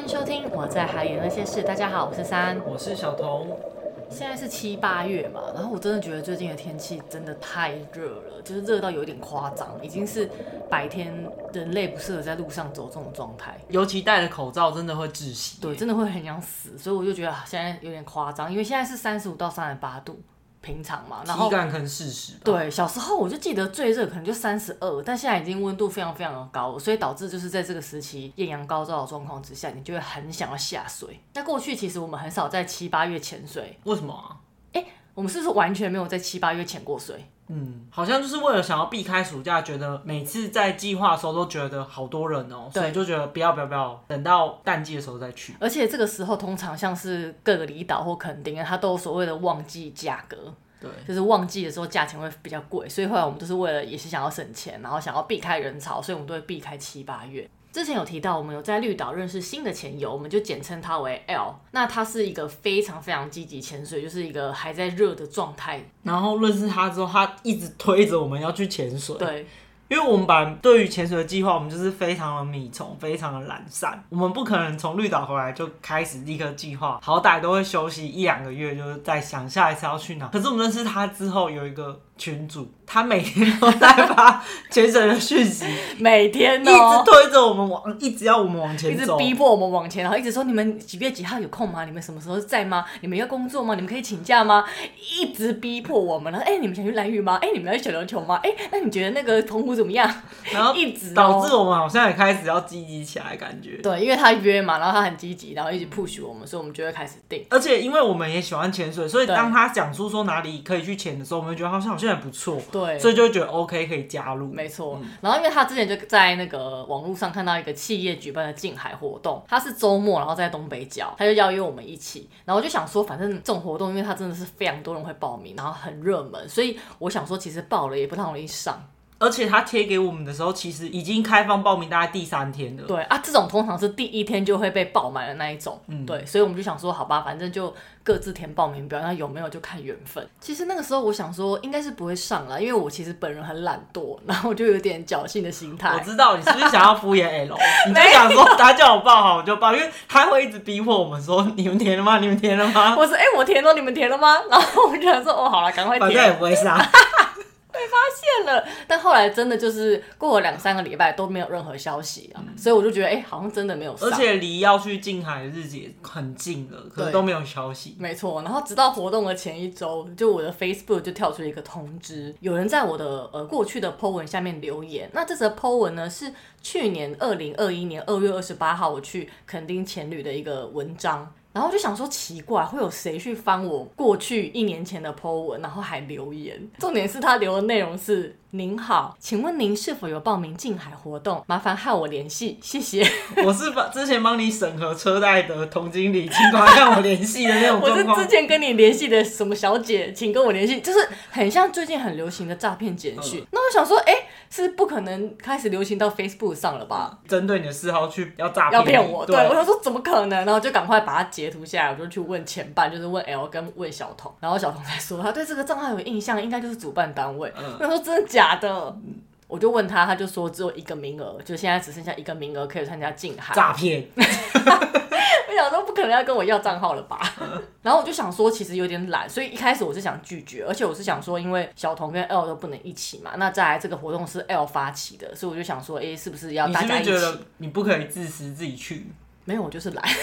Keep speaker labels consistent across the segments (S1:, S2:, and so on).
S1: 欢迎收听我在海里那些事。大家好，我是三，
S2: 我是小童。
S1: 现在是七八月嘛，然后我真的觉得最近的天气真的太热了，就是热到有点夸张，已经是白天人类不适合在路上走这种状态。
S2: 尤其戴了口罩，真的会窒息。
S1: 对，真的会很想死。所以我就觉得现在有点夸张，因为现在是三十五到三十八度。平常嘛，然后
S2: 体感可能四十。
S1: 对，小时候我就记得最热可能就三十二，但现在已经温度非常非常的高，所以导致就是在这个时期艳阳高照的状况之下，你就会很想要下水。那过去其实我们很少在七八月潜水，
S2: 为什么啊？
S1: 哎，我们是不是完全没有在七八月潜过水？
S2: 嗯，好像就是为了想要避开暑假，觉得每次在计划的时候都觉得好多人哦、所以就觉得不要不要不要，等到淡季的时候再去。
S1: 而且这个时候通常像是各个离岛或垦丁啊，它都有所谓的旺季价格。
S2: 对，
S1: 就是旺季的时候价钱会比较贵，所以后来我们都是为了也是想要省钱，然后想要避开人潮，所以我们都会避开七八月。之前有提到我们有在绿岛认识新的潜友，我们就简称他为 L。那他是一个非常非常积极潜水，就是一个还在热的状态。
S2: 然后认识他之后，他一直推着我们要去潜水。
S1: 对。
S2: 因为我们把对于潜水的计划，我们就是非常的米虫，非常的懒散。我们不可能从绿岛回来就开始立刻计划，好歹都会休息一两个月，就是在想下一次要去哪。可是我们认识他之后，有一个群主。他每天都在发潜水的讯息，
S1: 每天、喔、
S2: 一直推着我们往，一直要我们往前走，
S1: 一直逼迫我们往前，然后一直说，你们几月几号有空吗？你们什么时候在吗？你们要工作吗？你们可以请假吗？一直逼迫我们，然后哎、欸，你们想去蓝屿吗？哎、欸，你们要去小琉球吗？哎、欸，那你觉得那个澎湖怎么样？
S2: 然后 一直导致我们好像也开始要积极起来，感觉
S1: 对，因为他约嘛，然后他很积极，然后一直 push 我们，所以我们就会开始定。
S2: 而且因为我们也喜欢潜水，所以当他讲出说哪里可以去潜的时候，我们就觉得好像好像还不错，对，所以就会觉得。OK，可以加入，
S1: 没错。然后因为他之前就在那个网络上看到一个企业举办的近海活动，他是周末，然后在东北角，他就邀约我们一起。然后我就想说，反正这种活动，因为他真的是非常多人会报名，然后很热门，所以我想说，其实报了也不太容易上。
S2: 而且他贴给我们的时候，其实已经开放报名，大概第三天了。
S1: 对啊，这种通常是第一天就会被爆满的那一种。嗯，对，所以我们就想说，好吧，反正就各自填报名表，那有没有就看缘分。其实那个时候我想说，应该是不会上了，因为我其实本人很懒惰，然后就有点侥幸的心态。
S2: 我知道你是不是想要敷衍 L，你就想说他叫我报好我就报，因为他会一直逼迫我们说，你们填了吗？你们填了吗？
S1: 我说哎、欸，我填了，你们填了吗？然后我就想说哦，好了，赶快填。
S2: 反正也不会上。
S1: 被发现了，但后来真的就是过了两三个礼拜都没有任何消息啊，嗯、所以我就觉得哎、欸，好像真的没有。
S2: 而且离要去近海的日子也很近了，可是都没有消息。
S1: 没错，然后直到活动的前一周，就我的 Facebook 就跳出一个通知，有人在我的呃过去的 po 文下面留言。那这则 po 文呢是去年二零二一年二月二十八号我去垦丁潜旅的一个文章。然后就想说，奇怪，会有谁去翻我过去一年前的 po 文，然后还留言？重点是他留的内容是。您好，请问您是否有报名近海活动？麻烦和我联系，谢谢。
S2: 我是把之前帮你审核车贷的童经理，请快和我联系的那种。
S1: 我是之前跟你联系的什么小姐，请跟我联系，就是很像最近很流行的诈骗简讯。嗯、那我想说，哎、欸，是不可能开始流行到 Facebook 上了吧？
S2: 针对你的嗜好去要诈骗，
S1: 要骗我？对，对我想说怎么可能？然后就赶快把它截图下来，我就去问前半，就是问 L 跟问小童，然后小童才说他对这个账号有印象，应该就是主办单位。嗯、我说真的假？假的，我就问他，他就说只有一个名额，就现在只剩下一个名额可以参加静海
S2: 诈骗。
S1: 我想说不可能要跟我要账号了吧？然后我就想说，其实有点懒，所以一开始我是想拒绝，而且我是想说，因为小童跟 L 都不能一起嘛，那再来这个活动是 L 发起的，所以我就想说，哎、欸，是不是要大家一起？
S2: 你是不是觉得你不可以自私自己去？
S1: 没有，我就是来。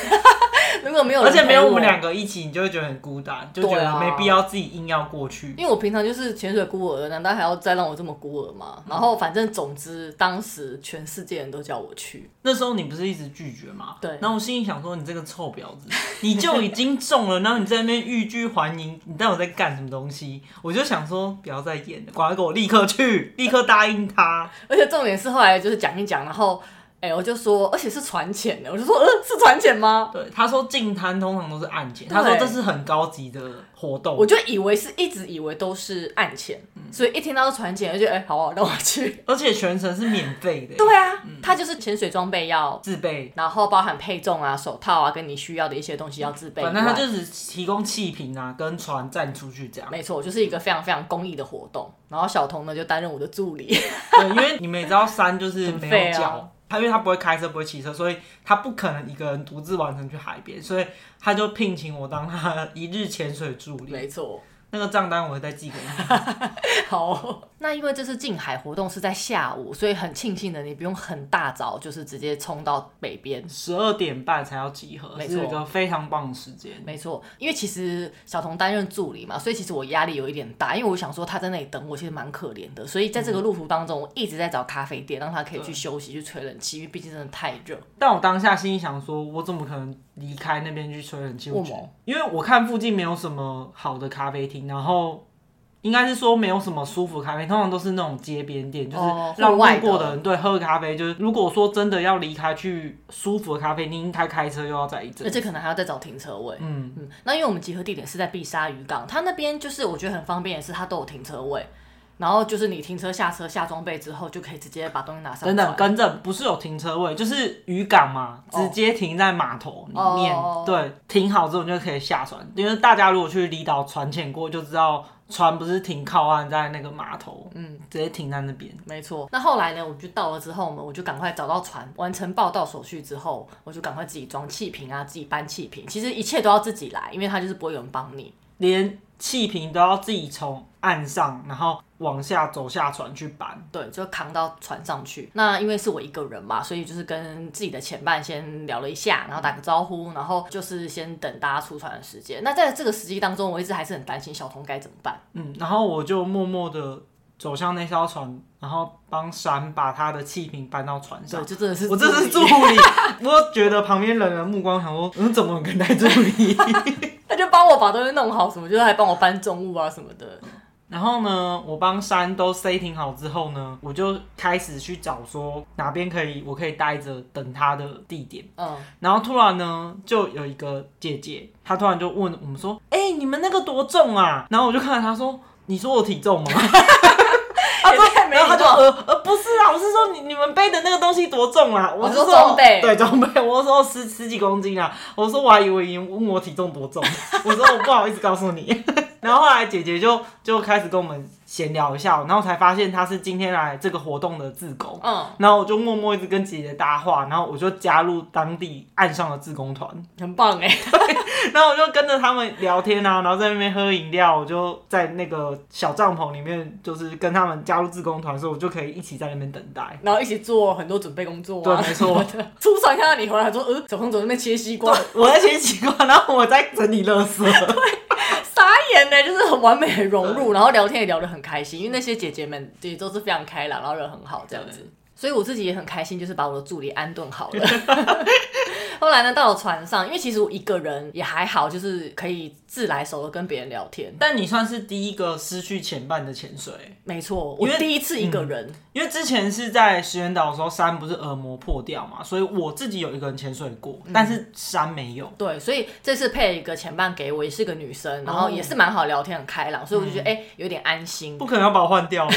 S1: 如果没有，
S2: 而且没有我们两个一起，你就会觉得很孤单，就觉得没必要自己硬要过去。
S1: 因为我平常就是潜水孤儿，难道还要再让我这么孤儿吗？然后反正总之，当时全世界人都叫我去。
S2: 那时候你不是一直拒绝吗？
S1: 对。
S2: 然后我心里想说，你这个臭婊子，你就已经中了，然后你在那边欲拒还迎，你到底在干什么东西？我就想说，不要再演了，赶快给我立刻去，立刻答应他。
S1: 而且重点是后来就是讲一讲，然后。哎、欸，我就说，而且是船潜的，我就说，呃，是船潜吗？
S2: 对，他说进滩通常都是暗潜，他说这是很高级的活动，
S1: 我就以为是一直以为都是暗潜，嗯、所以一听到是船潜，我就哎、欸，好啊，让我去，
S2: 而且全程是免费的。
S1: 对啊，他、嗯、就是潜水装备要
S2: 自备，
S1: 然后包含配重啊、手套啊，跟你需要的一些东西要自备。
S2: 反正他就是提供气瓶啊，跟船站出去这样。
S1: 没错，就是一个非常非常公益的活动。然后小童呢就担任我的助理，
S2: 对，因为你们也知道山就是没有脚。他因为他不会开车，不会骑车，所以他不可能一个人独自完成去海边，所以他就聘请我当他一日潜水助理。
S1: 没错。
S2: 那个账单我会再寄给你。
S1: 好，那因为这次近海活动是在下午，所以很庆幸的你不用很大早，就是直接冲到北边，
S2: 十二点半才要集合，没错，是一个非常棒的时间。
S1: 没错，因为其实小童担任助理嘛，所以其实我压力有一点大，因为我想说他在那里等我，其实蛮可怜的。所以在这个路途当中，我一直在找咖啡店，让他可以去休息、去吹冷气，因为毕竟真的太热。
S2: 但我当下心里想说，我怎么可能离开那边去吹冷气？为什么？因为我看附近没有什么好的咖啡厅，然后。应该是说没有什么舒服咖啡，通常都是那种街边店，就是让路过的人对喝咖啡。就是如果说真的要离开去舒服的咖啡，你应该开车又要再一阵，
S1: 而且可能还要再找停车位。嗯嗯。那因为我们集合地点是在碧沙渔港，它那边就是我觉得很方便，也是它都有停车位。然后就是你停车下车下装备之后，就可以直接把东西拿上。
S2: 等等，跟着，不是有停车位，就是渔港嘛，直接停在码头里面。Oh. 对，停好之后你就可以下船。因为大家如果去离岛船潜过，就知道船不是停靠岸在那个码头，嗯，直接停在那边。
S1: 没错。那后来呢，我就到了之后呢，我就赶快找到船，完成报到手续之后，我就赶快自己装气瓶啊，自己搬气瓶。其实一切都要自己来，因为他就是不会有人帮你，
S2: 连气瓶都要自己从岸上，然后。往下走下船去搬，
S1: 对，就扛到船上去。那因为是我一个人嘛，所以就是跟自己的前伴先聊了一下，然后打个招呼，然后就是先等大家出船的时间。那在这个时机当中，我一直还是很担心小童该怎么办。
S2: 嗯，然后我就默默的走向那艘船，然后帮闪把他的气瓶搬到船上。
S1: 对，就真的是
S2: 我这是助理，我觉得旁边人的目光想说，嗯，怎么跟带助理？
S1: 他就帮我把东西弄好，什么就是还帮我搬重物啊什么的。
S2: 然后呢，我帮山都 setting 好之后呢，我就开始去找说哪边可以，我可以待着等他的地点。嗯，然后突然呢，就有一个姐姐，她突然就问我们说：“哎、欸，你们那个多重啊？”然后我就看着她说：“你说我体重吗？” 他说：“然后她就呃呃，不是啊，我是说你你们背的那个东西多重啊？”我是说装备，对装备，我说十十几公斤啊。我说我还以为你问我体重多重，我说我不好意思告诉你。然后后来姐姐就就开始跟我们闲聊一下，然后才发现她是今天来这个活动的志工。嗯，然后我就默默一直跟姐姐搭话，然后我就加入当地岸上的志工团，
S1: 很棒哎。
S2: 然后我就跟着他们聊天啊，然后在那边喝饮料，我就在那个小帐篷里面，就是跟他们加入志工团的时候，我就可以一起在那边等待，
S1: 然后一起做很多准备工作。
S2: 对，没错。
S1: 出船看到你回来，说呃，小朋友在那边切西瓜，
S2: 我在切西瓜，然后我在整理垃圾。
S1: 对。傻眼呢，就是很完美的融入，然后聊天也聊得很开心，因为那些姐姐们也都是非常开朗，然后人很好这样子，所以我自己也很开心，就是把我的助理安顿好了。后来呢，到了船上，因为其实我一个人也还好，就是可以自来熟的跟别人聊天。
S2: 但你算是第一个失去前半的潜水，
S1: 没错，我第一次一个人。
S2: 因为之前是在石原岛的时候，山不是耳膜破掉嘛，所以我自己有一个人潜水过，但是山没有。
S1: 对，所以这次配了一个前半给我，也是个女生，然后也是蛮好聊天，很开朗，所以我就觉得哎、欸，有点安心。
S2: 不可能要把我换掉了，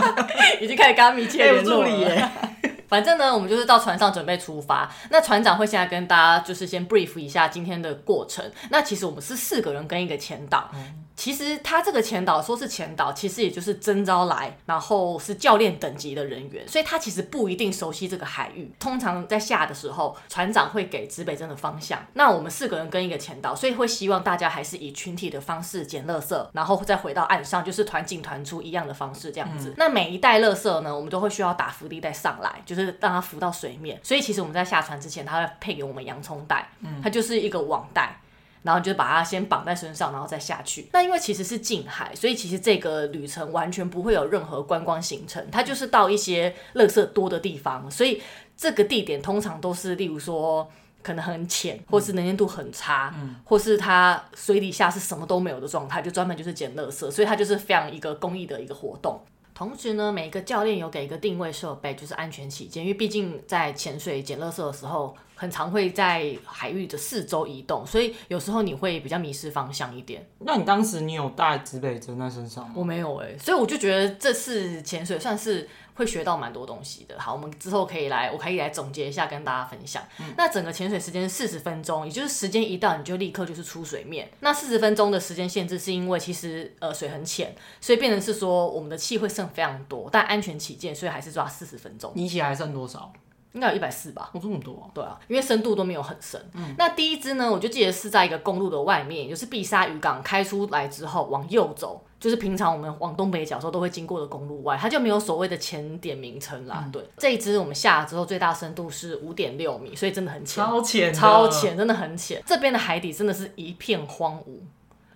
S1: 已经开始跟他密切联络了。反正呢，我们就是到船上准备出发。那船长会现在跟大家就是先 brief 一下今天的过程。那其实我们是四个人跟一个前导。其实他这个前导说是前导，其实也就是征召来，然后是教练等级的人员，所以他其实不一定熟悉这个海域。通常在下的时候，船长会给指北针的方向。那我们四个人跟一个前导，所以会希望大家还是以群体的方式捡垃圾，然后再回到岸上，就是团进团出一样的方式这样子。嗯、那每一袋垃圾呢，我们都会需要打浮力袋上来，就是让它浮到水面。所以其实我们在下船之前，他会配给我们洋葱袋，它就是一个网袋。然后就把它先绑在身上，然后再下去。那因为其实是近海，所以其实这个旅程完全不会有任何观光行程，它就是到一些垃圾多的地方。所以这个地点通常都是，例如说可能很浅，或是能见度很差，嗯、或是它水底下是什么都没有的状态，就专门就是捡垃圾。所以它就是非常一个公益的一个活动。同时呢，每一个教练有给一个定位设备，就是安全起见，因为毕竟在潜水捡垃圾的时候，很常会在海域的四周移动，所以有时候你会比较迷失方向一点。
S2: 那你当时你有带指北针在身上吗？
S1: 我没有哎、欸，所以我就觉得这次潜水算是。会学到蛮多东西的。好，我们之后可以来，我可以来总结一下，跟大家分享。嗯、那整个潜水时间是四十分钟，也就是时间一到，你就立刻就是出水面。那四十分钟的时间限制，是因为其实呃水很浅，所以变成是说我们的气会剩非常多，但安全起见，所以还是抓四十分钟。
S2: 你起来剩多少？
S1: 应该有一百四吧。
S2: 哦，这么多啊？
S1: 对啊，因为深度都没有很深。嗯，那第一只呢，我就记得是在一个公路的外面，也就是碧沙渔港开出来之后往右走，就是平常我们往东北角时候都会经过的公路外，它就没有所谓的浅点名称啦。嗯、对，这一只我们下了之后最大深度是五点六米，所以真的很浅，
S2: 超浅，
S1: 超浅，真的很浅。这边的海底真的是一片荒芜。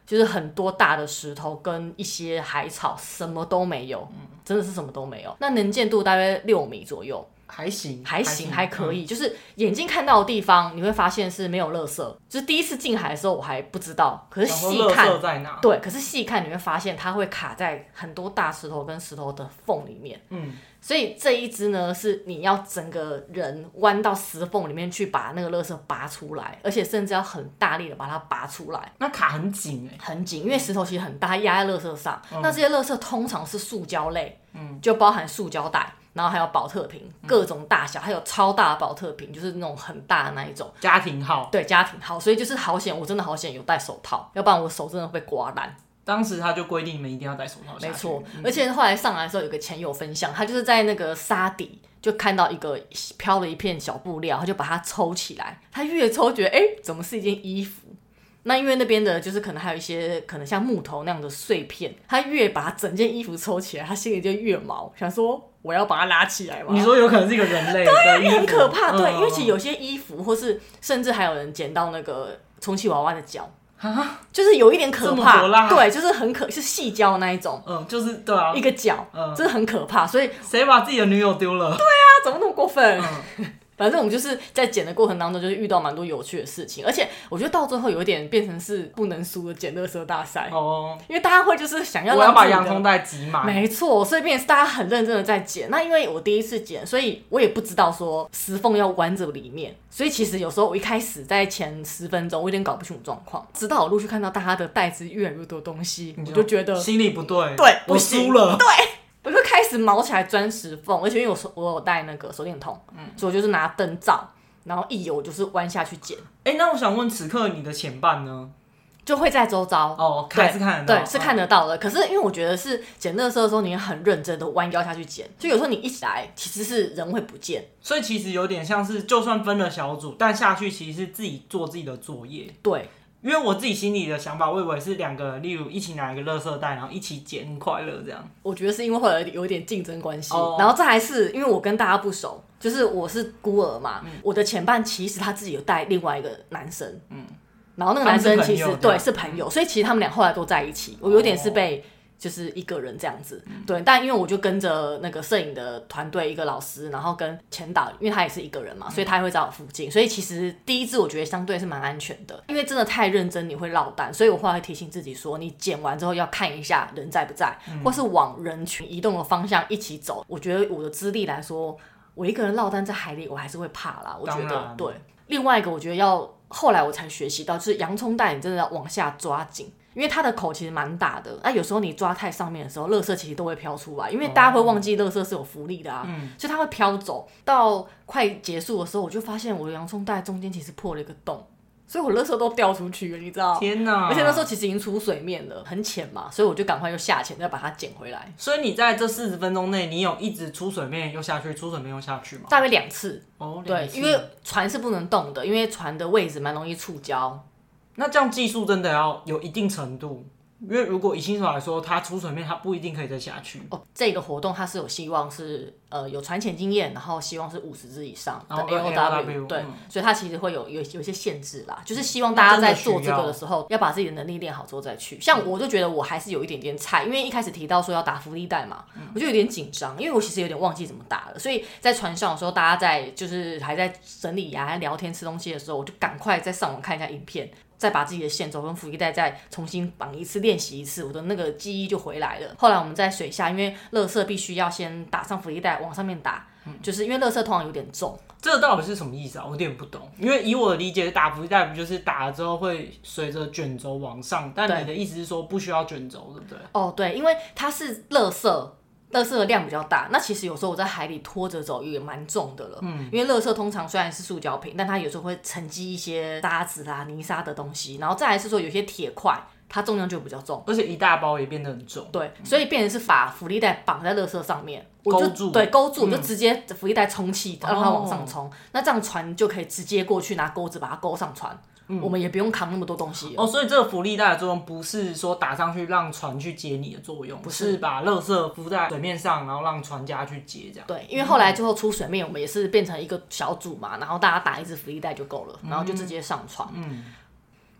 S1: 就是很多大的石头跟一些海草，什么都没有，嗯、真的是什么都没有。那能见度大约六米左右，
S2: 还行，
S1: 还行，还可以。嗯、就是眼睛看到的地方，你会发现是没有垃圾。就是第一次进海的时候，我还不知道，可是细看，对，可是细看你会发现它会卡在很多大石头跟石头的缝里面。嗯。所以这一只呢，是你要整个人弯到石缝里面去把那个垃圾拔出来，而且甚至要很大力的把它拔出来。
S2: 那卡很紧哎、欸，
S1: 很紧，因为石头其实很大，压在垃圾上。嗯、那这些垃圾通常是塑胶类，嗯，就包含塑胶袋，然后还有保特瓶，各种大小，还有超大的宝特瓶，就是那种很大的那一种。
S2: 家庭号。
S1: 对，家庭号。所以就是好险，我真的好险有戴手套，要不然我手真的会被刮烂。
S2: 当时他就规定你们一定要戴手套。
S1: 没错，嗯、而且后来上来的时候，有个前友分享，他就是在那个沙底就看到一个飘了一片小布料，他就把它抽起来。他越抽觉得，哎、欸，怎么是一件衣服？那因为那边的就是可能还有一些可能像木头那样的碎片，他越把整件衣服抽起来，他心里就越毛，想说我要把它拉起来吗。
S2: 你说有可能是一个人类？
S1: 对，很可怕。对，因为其实有些衣服，或是甚至还有人捡到那个充气娃娃的脚。啊，就是有一点可怕，对，就是很可，是细胶那一种，
S2: 嗯，就是对啊，
S1: 一个脚，嗯，这是很可怕，所以
S2: 谁把自己的女友丢了？
S1: 对啊，怎么那么过分？嗯反正我们就是在剪的过程当中，就是遇到蛮多有趣的事情，而且我觉得到最后有一点变成是不能输的捡垃圾大赛哦，因为大家会就是想要，
S2: 我要把洋葱袋挤满，
S1: 没错，所以变成是大家很认真的在剪。那因为我第一次剪，所以我也不知道说石缝要弯着里面，所以其实有时候我一开始在前十分钟，我有点搞不清楚状况，直到我陆续看到大家的袋子越来越多东西，我就觉得
S2: 心里不对，
S1: 对，
S2: 我输了，
S1: 对。我就开始毛起来钻石缝，而且因为我手我有带那个手电筒，嗯，所以我就是拿灯照，然后一有我就是弯下去捡。
S2: 哎、欸，那我想问，此刻你的前半呢？
S1: 就会在周遭
S2: 哦，还是看得到，
S1: 对，是看得到的。哦、可是因为我觉得是捡垃圾的时候，你很认真的弯腰下去捡，就有时候你一起来，其实是人会不见。
S2: 所以其实有点像是，就算分了小组，但下去其实是自己做自己的作业。
S1: 对。
S2: 因为我自己心里的想法，我以为是两个，例如一起拿一个垃圾袋，然后一起捡，很快乐这样。
S1: 我觉得是因为后来有点竞争关系，oh. 然后再还是因为我跟大家不熟，就是我是孤儿嘛，嗯、我的前伴其实他自己有带另外一个男生，嗯，然后那个男生其实对是朋友，所以其实他们俩后来都在一起，我有点是被。就是一个人这样子，对，但因为我就跟着那个摄影的团队一个老师，然后跟前导，因为他也是一个人嘛，所以他也会在我附近，所以其实第一支我觉得相对是蛮安全的，因为真的太认真你会落单，所以我后来会提醒自己说，你捡完之后要看一下人在不在，或是往人群移动的方向一起走。我觉得我的资历来说，我一个人落单在海里，我还是会怕啦。我觉得对。另外一个我觉得要后来我才学习到，就是洋葱蛋你真的要往下抓紧。因为它的口其实蛮大的，那、啊、有时候你抓太上面的时候，垃圾其实都会飘出来。因为大家会忘记垃圾是有浮力的啊，嗯、所以它会飘走。到快结束的时候，我就发现我的洋葱袋中间其实破了一个洞，所以我垃圾都掉出去了，你知道？
S2: 天哪！
S1: 而且那时候其实已经出水面了，很浅嘛，所以我就赶快又下潜再把它捡回来。
S2: 所以你在这四十分钟内，你有一直出水面又下去，出水面又下去吗？
S1: 大概两次。
S2: 哦，
S1: 对，因为船是不能动的，因为船的位置蛮容易触礁。
S2: 那这样技术真的要有一定程度。因为如果以新手来说，他出水面，他不一定可以再下去。
S1: 哦，这个活动他是有希望是呃有船潜经验，然后希望是五十只以上的 AOW，对，嗯、所以他其实会有有有一些限制啦，就是希望大家在做这个的时候要把自己的能力练好之后再去。像我就觉得我还是有一点点菜，因为一开始提到说要打浮力袋嘛，嗯、我就有点紧张，因为我其实有点忘记怎么打了，所以在船上的时候，大家在就是还在整理呀、啊、聊天、吃东西的时候，我就赶快再上网看一下影片。再把自己的线轴跟浮力带再重新绑一次，练习一次，我的那个记忆就回来了。后来我们在水下，因为乐色必须要先打上浮力带往上面打，嗯、就是因为乐色通常有点重。
S2: 这个到底是什么意思啊？我有点不懂。因为以我的理解，打浮力带不就是打了之后会随着卷轴往上，但你的意思是说不需要卷轴，对不对？
S1: 哦，对，因为它是垃圾。垃圾的量比较大，那其实有时候我在海里拖着走也蛮重的了。嗯，因为垃圾通常虽然是塑胶瓶，但它有时候会沉积一些沙子啦、泥沙的东西。然后再来是说有些铁块，它重量就比较重，
S2: 而且一大包也变得很重。
S1: 对，所以变成是把福利袋绑在垃圾上面，我就
S2: 勾住
S1: 对，勾住，
S2: 我
S1: 就直接福利袋充气，让它往上
S2: 哦
S1: 冲。那这样船就可以直接过去拿钩子把它勾上船，我们也不用扛那么多东西。
S2: 哦，所以这个浮力带的作用不是说打上去让船去接你的作用，不
S1: 是
S2: 是把垃圾浮在水面上，然后让船家去接这样。
S1: 对，因为后来最后出水面，我们也是变成一个小组嘛，然后大家打一只浮力带就够了，然后就直接上船。
S2: 嗯，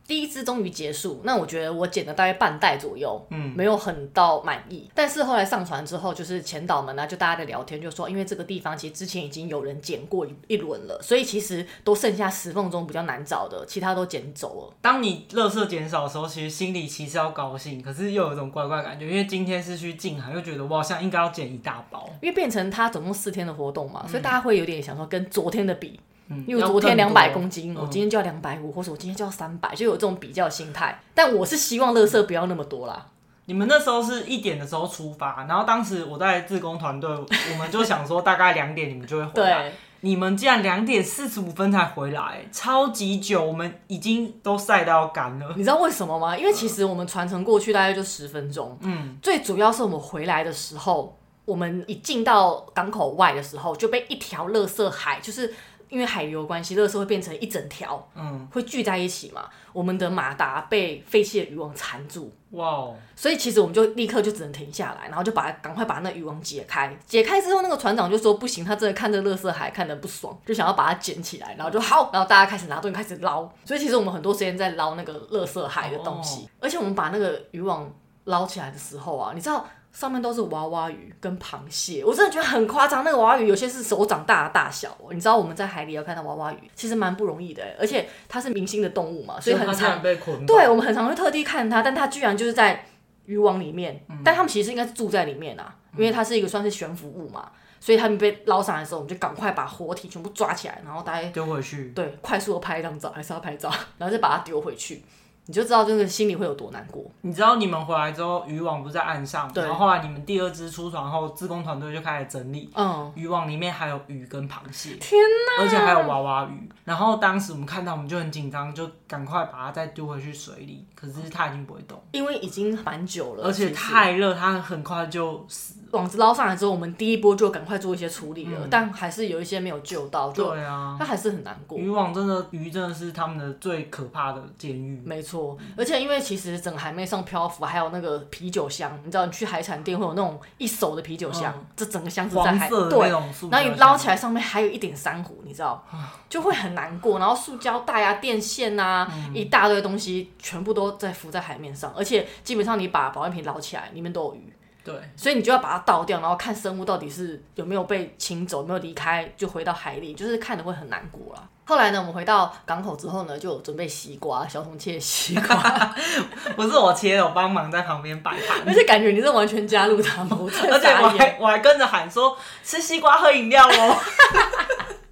S1: 第一支终于结束，那我觉得我捡了大概半袋左右，
S2: 嗯
S1: 没有很到满意。但是后来上传之后，就是前导们呢、啊，就大家在聊天，就说因为这个地方其实之前已经有人捡过一一轮了，所以其实都剩下石缝中比较难找的，其他都捡走了。
S2: 当你垃圾减少的时候，其实心里其实要高兴，可是又有一种怪怪感觉，因为今天是去静海，又觉得我好像应该要捡一大包。
S1: 因为变成它总共四天的活动嘛，所以大家会有点想说跟昨天的比。
S2: 嗯，
S1: 因为昨天两百公斤，我今天就要两百五，或者我今天就要三百，就有这种比较心态。但我是希望垃圾不要那么多啦。
S2: 你们那时候是一点的时候出发，然后当时我在自工团队，我们就想说大概两点你们就会回来。
S1: 对，
S2: 你们竟然两点四十五分才回来，超级久，我们已经都晒到干了。
S1: 你知道为什么吗？因为其实我们传承过去大概就十分钟。
S2: 嗯，
S1: 最主要是我们回来的时候，我们一进到港口外的时候，就被一条垃圾海，就是因为海流关系，垃圾会变成一整条，
S2: 嗯，
S1: 会聚在一起嘛。我们的马达被废弃的渔网缠住。
S2: 哇哦，
S1: 所以其实我们就立刻就只能停下来，然后就把赶快把那渔网解开。解开之后，那个船长就说不行，他真的看这个垃圾海看得不爽，就想要把它捡起来，然后就好，然后大家开始拿东西开始捞。所以其实我们很多时间在捞那个垃圾海的东西，而且我们把那个渔网捞起来的时候啊，你知道上面都是娃娃鱼跟螃蟹，我真的觉得很夸张。那个娃娃鱼有些是手掌大的大小哦，你知道我们在海里要看到娃娃鱼，其实蛮不容易的，而且它是明星的动物嘛，所以很常
S2: 被捆。
S1: 对，我们很常会特地看它，但它居然就是在渔网里面，但他们其实应该是住在里面啊，因为它是一个算是悬浮物嘛，所以他们被捞上来的时候，我们就赶快把活体全部抓起来，然后大家
S2: 丢回去。
S1: 对快速的拍一张照，还是要拍照，然后再把它丢回去，你就知道这个心里会有多难过。
S2: 你知道你们回来之后，渔网不是在岸上，
S1: 对
S2: 然后后来你们第二只出船后，自工团队就开始整理。
S1: 嗯，
S2: 渔网里面还有鱼跟螃蟹，
S1: 天哪！
S2: 而且还有娃娃鱼。然后当时我们看到，我们就很紧张，就赶快把它再丢回去水里。可是它已经不会动，
S1: 因为已经蛮久了，
S2: 而且太热，它很快就死。
S1: 网子捞上来之后，我们第一波就赶快做一些处理了，但还是有一些没有救到，就
S2: 对啊，
S1: 它还是很难过。
S2: 渔网真的鱼真的是他们的最可怕的监狱。
S1: 没错，而且因为其实整个海面上漂浮，还有那个啤酒箱，你知道，你去海产店会有那种一手的啤酒箱，
S2: 嗯
S1: 这整个箱子在海
S2: 对，
S1: 然后你捞起来上面还有一点珊瑚，你知道，就会很难过。然后塑胶袋啊、电线啊，
S2: 嗯
S1: 一大堆东西全部都在浮在海面上，而且基本上你把保温瓶捞起来，里面都有鱼。
S2: 对，
S1: 所以你就要把它倒掉，然后看生物到底是有没有被清走，有没有离开，就回到海里，就是看的会很难过啦。后来呢，我们回到港口之后呢，就准备西瓜，小童切西瓜，
S2: 不是我切的，我帮忙在旁边摆盘。
S1: 而且感觉你是完全加入他们，
S2: 而且我，还我还跟着喊说吃西瓜喝饮料哦。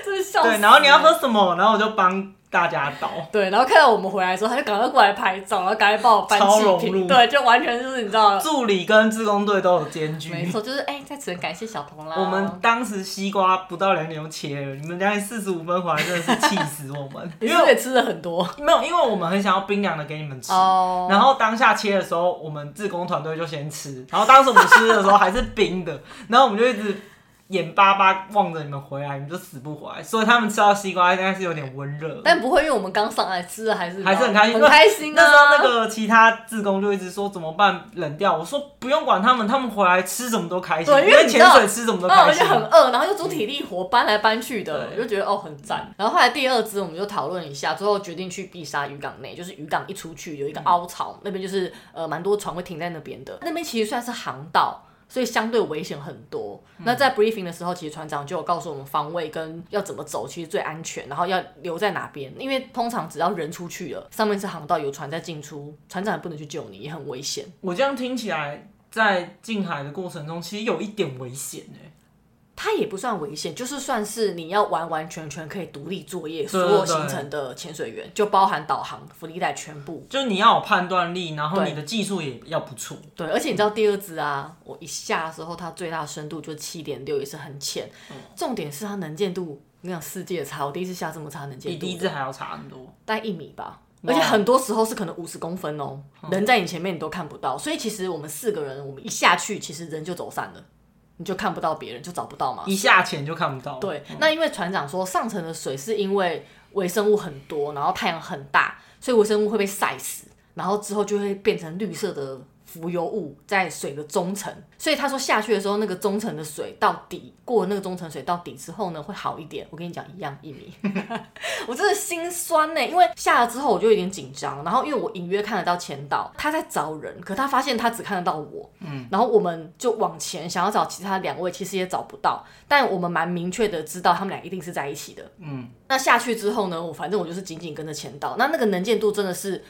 S1: 真的笑死。
S2: 对，然后你要喝什么？然后我就帮大家倒。
S1: 对，然后看到我们回来的时候，他就赶快过来拍照，然后赶快帮我搬
S2: 超融，入
S1: 对，就完全就是你知道，
S2: 助理跟志工队都有兼具。
S1: 没错，就是哎，在此感谢小童啦。
S2: 我们当时西瓜不到两点就切了，你们两点四十五分回来真的是气死我
S1: 们。
S2: 因为
S1: 是不是也吃了很多
S2: 没有，因为我们很想要冰凉的给你们吃。
S1: 哦
S2: 然后当下切的时候，我们志工团队就先吃。然后当时我们吃的时候还是冰的，然后我们就一直眼巴巴望着你们回来，你们就死不回来。所以他们吃到西瓜应该是有点温热。
S1: 但不会，因为我们刚上来吃的还是
S2: 还是很开心，
S1: 很开心啊。
S2: 那时候那个其他志工就一直说怎么办冷掉，我说不用管他们，他们回来吃什么都开心，
S1: 对因为
S2: 潜水吃什么都
S1: 嗯，
S2: 开心。
S1: 而且很饿，然后又做体力活，搬来搬去的，
S2: 我
S1: 就觉得哦很赞。然后后来第二支我们就讨论一下，最后决定去碧沙渔港内，就是渔港一出去有一个凹槽，那边就是呃蛮多船会停在那边的，那边其实算是航道。所以相对危险很多。那在 briefing 的时候，其实船长就有告诉我们方位跟要怎么走，其实最安全，然后要留在哪边。因为通常只要人出去了，上面是航道，有船在进出，船长也不能去救你，也很危险。
S2: 我这样听起来，在近海的过程中，其实有一点危险哎。
S1: 它也不算危险，就是算是你要完完全全可以独立作业，所有行程的潜水员就包含导航、浮力带全部。
S2: 就你要有判断力，然
S1: 后
S2: 你的技术也要不错。
S1: 对，而且你知道第二支啊，我一下的时候，它最大深度就七点六，也是很浅。重点是它能见度，你想世界差，我第一次下这么差能见度，
S2: 比第一支还要差很多。
S1: 大概一米吧。而且很多时候是可能五十公分哦，人在你前面你都看不到，所以其实我们四个人，我们一下去，其实人就走散了，你就看不到别人，就找不到嘛。
S2: 一下潜就看不到。
S1: 对，那因为船长说上层的水是因为微生物很多，然后太阳很大，所以微生物会被晒死，然后之后就会变成绿色的。浮游物在水的中层，所以他说下去的时候，那个中层的水到底过了那个中层水到底之后呢，会好一点。我跟你讲一样一米，我真的心酸呢，因为下了之后我就有点紧张，然后因为我隐约看得到前导他在找人，可他发现他只看得到我，嗯，然后我们就往前想要找其他两位，其实也找不到，但我们蛮明确的知道他们俩一定是在一起的，嗯，那下去之后呢，我反正我就是紧紧跟着前导，那那个能见度真的是。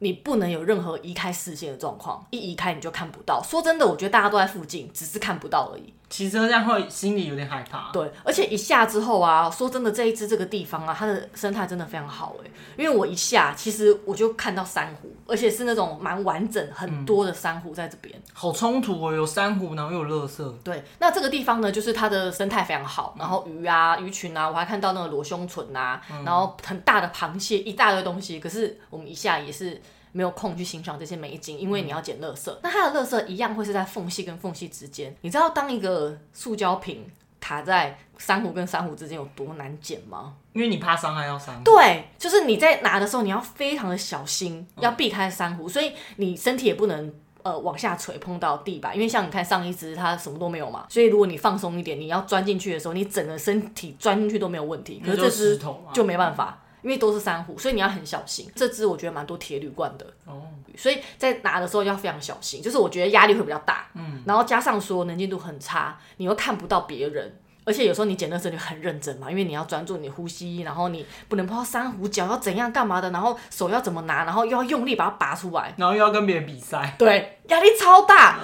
S1: 你不能有任何移开视线的状况，一移开你就看不到。说真的，我觉得大家都在附近，只是看不到而已。
S2: 其实这样会心里有点害怕。
S1: 对，而且一下之后啊，说真的，这一支这个地方啊，它的生态真的非常好哎。因为我一下，其实我就看到珊瑚，而且是那种蛮完整、很多的珊瑚在这边。
S2: 好冲突哦，有珊瑚，然后又有垃圾。
S1: 对，那这个地方呢，就是它的生态非常好，然后鱼啊、鱼群啊，我还看到那个裸胸唇啊，然后很大的螃蟹，一大堆东西。可是我们一下也是。没有空去欣赏这些美景，因为你要捡垃圾。那它的垃圾一样会是在缝隙跟缝隙之间。你知道当一个塑胶瓶卡在珊瑚跟珊瑚之间有多难捡吗？
S2: 因为你怕伤害到珊瑚。
S1: 对，就是你在拿的时候你要非常的小心，要避开珊瑚，所以你身体也不能呃往下垂碰到地板。因为像你看上一只它什么都没有嘛，所以如果你放松一点，你要钻进去的时候，你整个身体钻进去都没有问题。可是这只就没办法。因为都是珊瑚，所以你要很小心。这支我觉得蛮多铁铝罐的，哦，所以在拿的时候要非常小心。就是我觉得压力会比较大，嗯，然后加上说能见度很差，你又看不到别人，而且有时候你捡的时候你很认真嘛，因为你要专注你呼吸，然后你不能碰到珊瑚，脚要怎样干嘛的，然后手要怎么拿，然后又要用力把它拔出来，
S2: 然后又要跟别人比赛，
S1: 对，压力超大。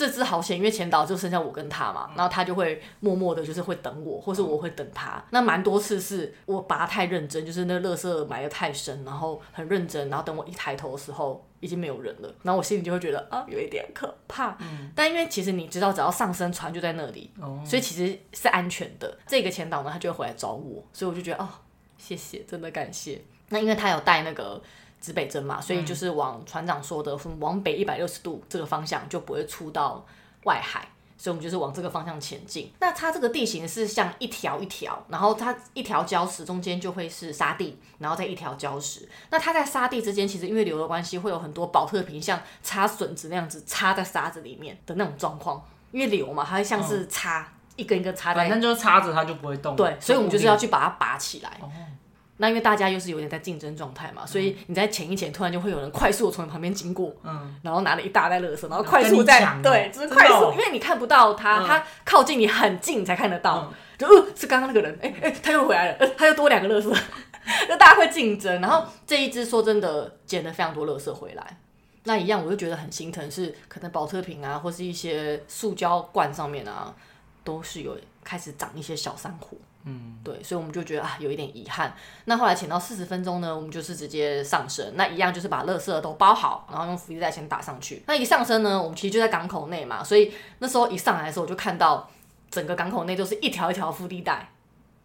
S1: 嗯这只好险，因为前导就剩下我跟他嘛，然后他就会默默的，就是会等我，或是我会等他。那蛮多次是我拔太认真，就是那垃圾埋的太深，然后很认真，然后等我一抬头的时候，已经没有人了，然后我心里就会觉得啊，有一点可怕。嗯，但因为其实你知道，只要上升船就在那里，哦，所以其实是安全的。这个前导呢，他就会回来找我，所以我就觉得哦，谢谢，真的感谢。那因为他有带那个。指北针嘛，所以就是往船长说的，往北一百六十度这个方向就不会出到外海，所以我们就是往这个方向前进。那它这个地形是像一条一条，然后它一条礁石中间就会是沙地，然后再一条礁石。那它在沙地之间，其实因为流的关系，会有很多保特瓶像插笋子那样子插在沙子里面的那种状况。因为流嘛，它会像是插、嗯、一根一根插在，
S2: 反正就是插着它就不会动。
S1: 对，所以我们就是要去把它拔起来。哦那因为大家又是有点在竞争状态嘛，所以你在前一前，突然就会有人快速的从你旁边经过，嗯，然后拿了一大袋垃圾，然后快速在对，就是快速，因为你看不到他，他靠近你很近才看得到，就呃是刚刚那个人，哎哎他又回来了，他又多两个垃圾，就大家会竞争，然后这一只说真的捡了非常多垃圾回来，那一样我就觉得很心疼，是可能保特瓶啊或是一些塑胶罐上面啊都是有开始长一些小珊瑚。嗯，对，所以我们就觉得啊，有一点遗憾。那后来潜到四十分钟呢，我们就是直接上升，那一样就是把垃圾都包好，然后用浮力袋先打上去。那一上升呢，我们其实就在港口内嘛，所以那时候一上来的时候，我就看到整个港口内都是一条一条浮力袋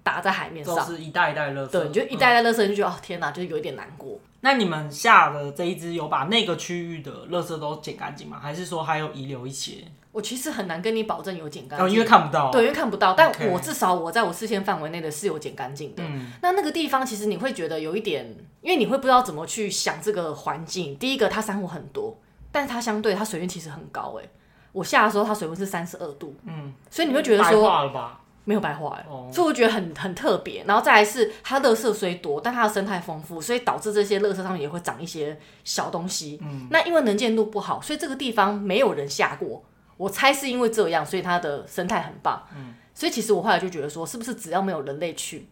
S1: 打在海面上，
S2: 都是一袋一袋垃圾。
S1: 对，就一袋一袋垃圾，就觉得、嗯、哦天哪，就是有一点难过。
S2: 那你们下的这一支有把那个区域的垃圾都捡干净吗？还是说还有遗留一些？
S1: 我其实很难跟你保证有剪干净，
S2: 哦，因为看不到。
S1: 对，因为看不到。但我至少我在我视线范围内的是有剪干净的。嗯。那那个地方其实你会觉得有一点，因为你会不知道怎么去想这个环境。第一个，它珊瑚很多，但是它相对它水温其实很高。哎，我下的时候它水温是三十二度。嗯。所以你会觉得说，
S2: 白化了吧？
S1: 没有白化哎。哦。所以我觉得很很特别。然后再来是它垃圾虽多，但它的生态丰富，所以导致这些垃圾上面也会长一些小东西。嗯。那因为能见度不好，所以这个地方没有人下过。我猜是因为这样，所以它的生态很棒。嗯，所以其实我后来就觉得说，是不是只要没有人类去，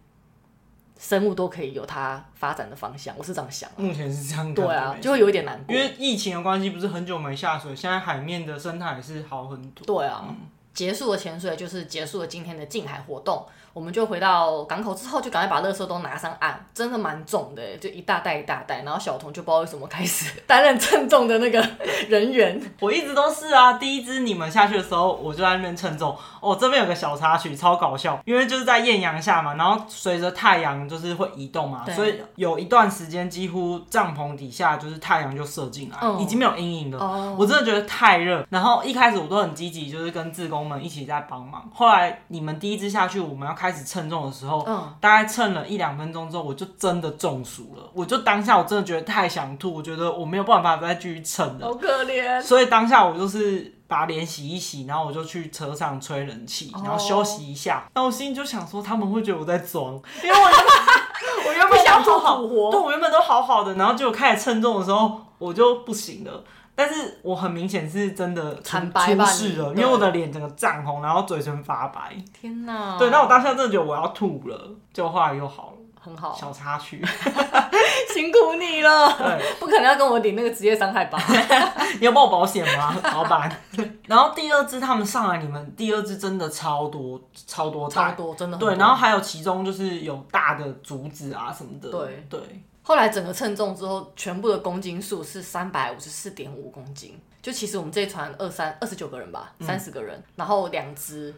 S1: 生物都可以有它发展的方向？我是这样想。
S2: 目前是这样。
S1: 对啊，就会有一点难过。
S2: 因为疫情的关系，不是很久没下水，现在海面的生态是好很多。
S1: 对啊，结束了潜水，就是结束了今天的近海活动。我们就回到港口之后，就赶快把垃圾都拿上岸，真的蛮重的，就一大袋一大袋。然后小童就不知道为什么开始担任称重的那个人员。
S2: 我一直都是啊，第一支你们下去的时候，我就在那边称重。哦，这边有个小插曲，超搞笑，因为就是在艳阳下嘛，然后随着太阳就是会移动嘛，所以有一段时间几乎帐篷底下就是太阳就射进来，嗯、已经没有阴影了。哦、我真的觉得太热。然后一开始我都很积极，就是跟自工们一起在帮忙。后来你们第一支下去，我们要开始称重的时候，嗯、大概称了一两分钟之后，我就真的中暑了。我就当下我真的觉得太想吐，我觉得我没有办法再继续称了，
S1: 好可怜。
S2: 所以当下我就是把脸洗一洗，然后我就去车上吹冷气，然后休息一下。那、哦、我心里就想说，他们会觉得我在装，因为我我原本想做好，对，我原本都好好的，然后结果开始称重的时候，我就不行了。但是我很明显是真的出事了，因为我的脸整个涨红，然后嘴唇发白。
S1: 天哪！
S2: 对，那我当下真的觉得我要吐了，结果后来又好了，
S1: 很好。
S2: 小插曲，
S1: 辛苦你了。
S2: 对，
S1: 不可能要跟我领那个职业伤害吧？
S2: 你要报保险吗，老板？然后第二支他们上来，你们第二支真的超多，超多，
S1: 超多，真的
S2: 对。然后还有其中就是有大的竹子啊什么的，
S1: 对
S2: 对。
S1: 后来整个称重之后，全部的公斤数是三百五十四点五公斤。就其实我们这一船二三二十九个人吧，三十个人，嗯、然后两只。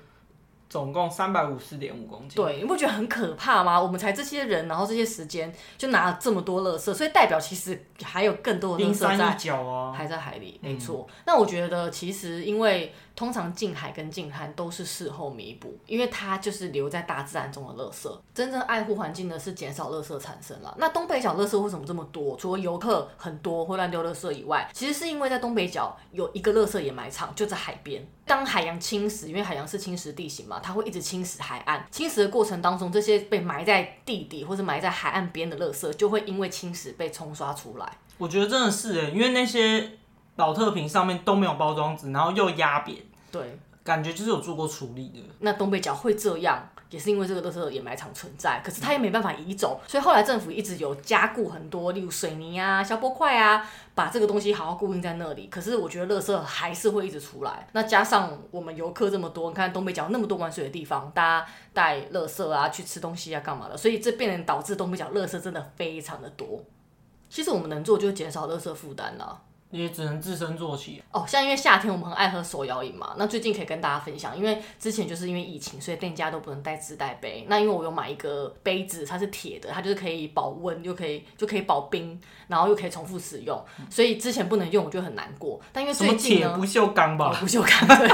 S2: 总共三百五十点五公斤。
S1: 对，你不觉得很可怕吗？我们才这些人，然后这些时间就拿了这么多垃圾，所以代表其实还有更多的垃圾在还在海里。没错。嗯、那我觉得其实因为通常近海跟近滩都是事后弥补，因为它就是留在大自然中的垃圾。真正爱护环境的是减少垃圾产生了。那东北角垃圾为什么这么多？除了游客很多会乱丢垃圾以外，其实是因为在东北角有一个垃圾掩埋场，就在海边。当海洋侵蚀，因为海洋是侵蚀地形嘛，它会一直侵蚀海岸。侵蚀的过程当中，这些被埋在地底或者埋在海岸边的垃圾，就会因为侵蚀被冲刷出来。
S2: 我觉得真的是哎，因为那些宝特瓶上面都没有包装纸，然后又压扁，
S1: 对，
S2: 感觉就是有做过处理的。
S1: 那东北角会这样，也是因为这个垃圾掩埋场存在，可是它也没办法移走，所以后来政府一直有加固很多，例如水泥啊、消波块啊，把这个东西好好固定在那里。可是我觉得垃圾还是会一直出来。那加上我们游客这么多，你看东北角那么多玩水的地方，大家带垃圾啊去吃东西啊干嘛的，所以这变成导致东北角垃圾真的非常的多。其实我们能做就是减少垃圾负担了。
S2: 也只能自身做起
S1: 哦。像因为夏天我们很爱喝手摇饮嘛，那最近可以跟大家分享，因为之前就是因为疫情，所以店家都不能带自带杯。那因为我有买一个杯子，它是铁的，它就是可以保温，又可以就可以保冰，然后又可以重复使用，所以之前不能用，我就很难过。但因为最近呢，
S2: 铁不锈钢吧？
S1: 不锈钢对。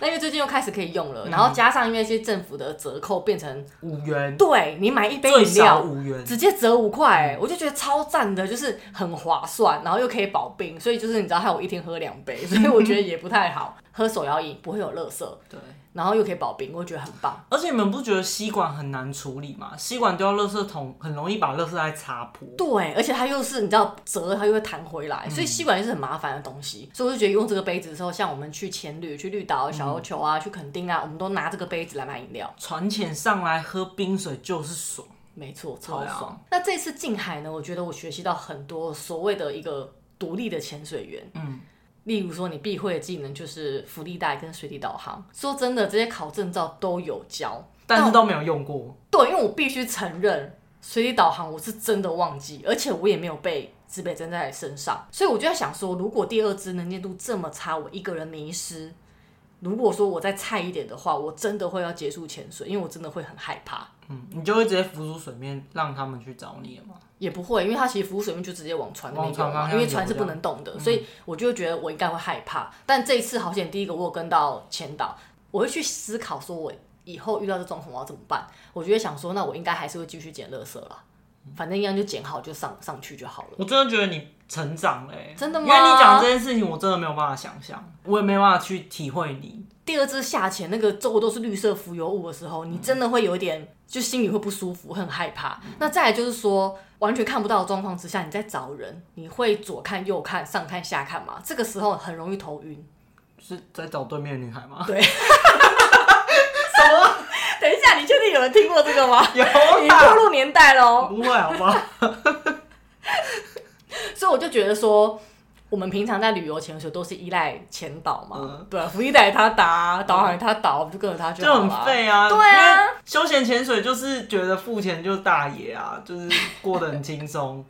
S1: 那因为最近又开始可以用了，然后加上因为一些政府的折扣变成
S2: 五元，
S1: 对，你买一杯饮料
S2: 五元，
S1: 直接折五块，我就觉得超赞的，就是很划算，然后又可以保冰，所以就是你知道，害我一天喝两杯，所以我觉得 也不太好。喝手摇饮不会有垃圾，
S2: 对，
S1: 然后又可以保冰，我觉得很棒。
S2: 而且你们不觉得吸管很难处理吗？吸管丢到垃圾桶，很容易把垃圾袋擦破。
S1: 对，而且它又是你知道折，它又会弹回来，所以吸管也是很麻烦的东西。嗯、所以我就觉得用这个杯子的时候，像我们去潜旅、去绿岛、小琉球啊、嗯、去垦丁啊，我们都拿这个杯子来买饮料。
S2: 船潜上来喝冰水就是爽，
S1: 没错，超爽。啊、那这次近海呢，我觉得我学习到很多所谓的一个独立的潜水员，嗯。例如说，你必会的技能就是浮力带跟水底导航。说真的，这些考证照都有教，
S2: 但是都没有用过。
S1: 对，因为我必须承认，水底导航我是真的忘记，而且我也没有被指北针在身上。所以我就在想说，如果第二支能见度这么差，我一个人迷失，如果说我再菜一点的话，我真的会要结束潜水，因为我真的会很害怕。
S2: 嗯，你就会直接浮出水面，让他们去找你了吗？
S1: 也不会，因为他其实浮出水面就直接往船那边游嘛，因为船是不能动的，嗯、所以我就觉得我应该会害怕。但这一次好险，第一个我有跟到前导，我会去思考说，我以后遇到这状况我要怎么办？我就会想说，那我应该还是会继续捡垃圾啦，反正一样就捡好就上上去就好了。
S2: 我真的觉得你成长了，
S1: 真的吗？
S2: 因为你讲这件事情，我真的没有办法想象，我也没办法去体会你。
S1: 第二支下潜那个周围都是绿色浮游物的时候，你真的会有一点。就心里会不舒服，很害怕。嗯、那再来就是说，完全看不到的状况之下，你在找人，你会左看右看，上看下看吗？这个时候很容易头晕。
S2: 是在找对面的女孩吗？
S1: 对。什么？等一下，你确定有人听过这个吗？
S2: 有啦，
S1: 你步入年代喽。
S2: 不会好吗？
S1: 所以我就觉得说。我们平常在旅游潜水都是依赖前导嘛，嗯、对，浮力带他打，导航他导，就跟着他就好
S2: 就很废啊。
S1: 对啊，
S2: 休闲潜水就是觉得付钱就是大爷啊，就是过得很轻松。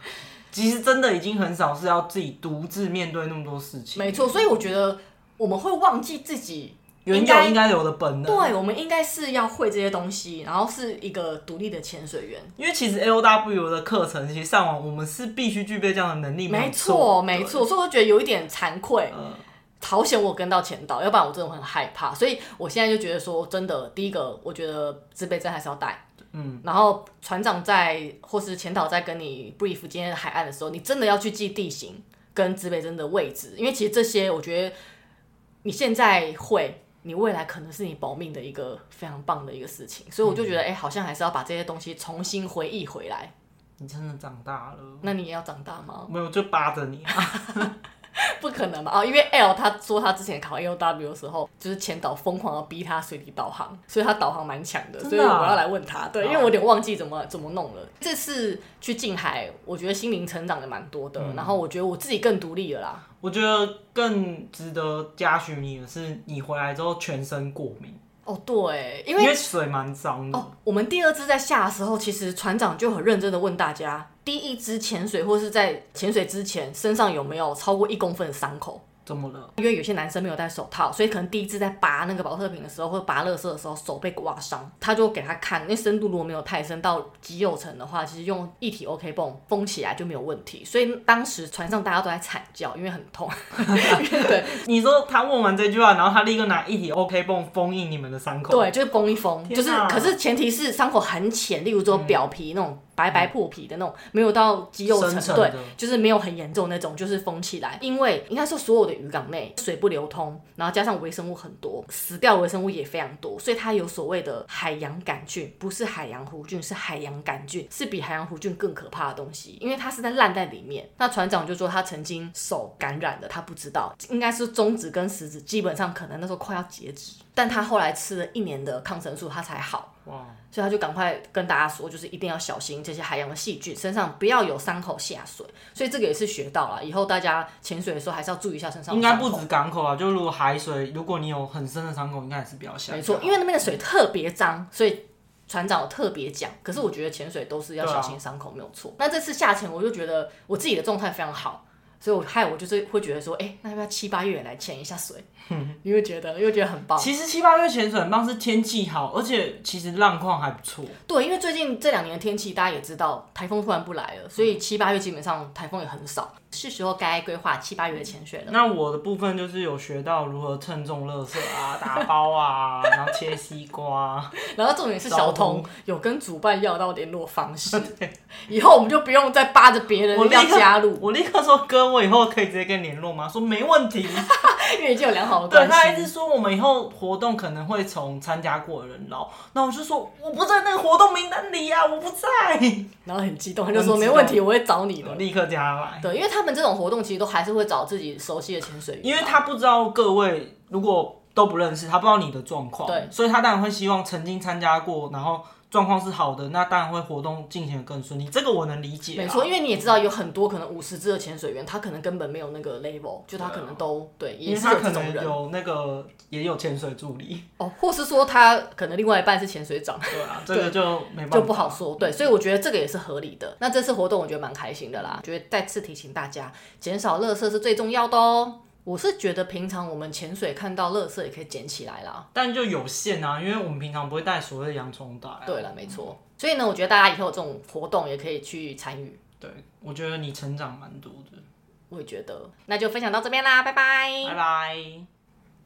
S2: 其实真的已经很少是要自己独自面对那么多事情。
S1: 没错，所以我觉得我们会忘记自己。
S2: 原有应该有的本能，
S1: 对，我们应该是要会这些东西，然后是一个独立的潜水员。
S2: 因为其实 L W 的课程，其实上网我们是必须具备这样的能力。
S1: 没错，没错，所以我觉得有一点惭愧。嗯，好险我跟到前导，要不然我真的会很害怕。所以我现在就觉得说，真的，第一个，我觉得自备证还是要带。嗯，然后船长在或是前导在跟你 brief 今天的海岸的时候，你真的要去记地形跟自备证的位置，因为其实这些我觉得你现在会。你未来可能是你保命的一个非常棒的一个事情，所以我就觉得，哎、嗯欸，好像还是要把这些东西重新回忆回来。
S2: 你真的长大了？
S1: 那你也要长大吗？
S2: 没有，就扒着你啊。
S1: 不可能吧？哦，因为 L 他说他之前考 A O W 的时候，就是前导疯狂的逼他水底导航，所以他导航蛮强的，所以我要来问他。对，因为我有点忘记怎么怎么弄了。这次去近海，我觉得心灵成长的蛮多的，嗯、然后我觉得我自己更独立了啦。
S2: 我觉得更值得嘉许你的是，你回来之后全身过敏。
S1: 哦，对，因为，
S2: 因为水蛮脏的。
S1: 哦，我们第二次在下的时候，其实船长就很认真的问大家，第一支潜水或是在潜水之前，身上有没有超过一公分的伤口？
S2: 怎么了？
S1: 因为有些男生没有戴手套，所以可能第一次在拔那个保特瓶的时候，或者拔乐色的时候，手被刮伤。他就给他看，那深度如果没有太深到肌肉层的话，其实用一体 OK 泵封起来就没有问题。所以当时船上大家都在惨叫，因为很痛。对，
S2: 你说他问完这句话，然后他立刻拿一体 OK 泵封印你们的伤口。
S1: 对，就是封一封，就是可是前提是伤口很浅，例如说表皮那种。嗯白白破皮的那种，没有到肌肉层，对，就是没有很严重那种，就是封起来。因为应该说所有的渔港内水不流通，然后加上微生物很多，死掉微生物也非常多，所以它有所谓的海洋杆菌，不是海洋弧菌，是海洋杆菌，是比海洋弧菌更可怕的东西，因为它是在烂在里面。那船长就说他曾经手感染的，他不知道，应该是中指跟食指基本上可能那时候快要截肢，但他后来吃了一年的抗生素，他才好。哇！所以他就赶快跟大家说，就是一定要小心这些海洋的细菌，身上不要有伤口下水。所以这个也是学到了，以后大家潜水的时候还是要注意一下身上。
S2: 应该不止港口啊，就如果海水，如果你有很深的伤口，应该也是比较小。
S1: 没错，因为那边的水特别脏，所以船长特别讲。可是我觉得潜水都是要小心伤口，没有错。啊、那这次下潜，我就觉得我自己的状态非常好。所以，我害我就是会觉得说，哎、欸，那要不要七八月来潜一下水？你会觉得，因为觉得很棒。
S2: 其实七八月潜水很棒，是天气好，而且其实浪况还不错。
S1: 对，因为最近这两年的天气，大家也知道，台风突然不来了，所以七八月基本上台风也很少。是时候该规划七八月的潜水了。
S2: 那我的部分就是有学到如何称重垃圾啊、打包啊，然后切西瓜。
S1: 然后重点是小童有跟主办要到联络方式，对以后我们就不用再扒着别人要加入。
S2: 我立刻说哥，我以后可以直接跟联络吗？说没问题，
S1: 因为已经有良好的关系。
S2: 对，他一直说我们以后活动可能会从参加过的人捞，那我就说我不在那个活动名单里呀、啊，我不在。
S1: 然后很激动，他就说没问题，我会找你的，
S2: 立刻加来。
S1: 对，因为他。他们这种活动其实都还是会找自己熟悉的潜水员，
S2: 因为他不知道各位如果都不认识，他不知道你的状况，对，所以他当然会希望曾经参加过，然后。状况是好的，那当然会活动进行的更顺利，这个我能理解。
S1: 没错，因为你也知道有很多可能五十支的潜水员，他可能根本没有那个 level，就他可能都对，对，也是有这种人。
S2: 有那个也有潜水助理
S1: 哦，或是说他可能另外一半是潜水长。
S2: 对啊，这个就没办法，
S1: 就不好说。对，所以我觉得这个也是合理的。那这次活动我觉得蛮开心的啦，觉得再次提醒大家，减少垃圾是最重要的哦。我是觉得平常我们潜水看到垃圾也可以捡起来啦，
S2: 但就有限啊，因为我们平常不会带所谓的洋葱袋啊。
S1: 对了，没错。所以呢，我觉得大家以后有这种活动也可以去参与。
S2: 对，我觉得你成长蛮多的。
S1: 我也觉得。那就分享到这边啦，拜拜。
S2: 拜拜。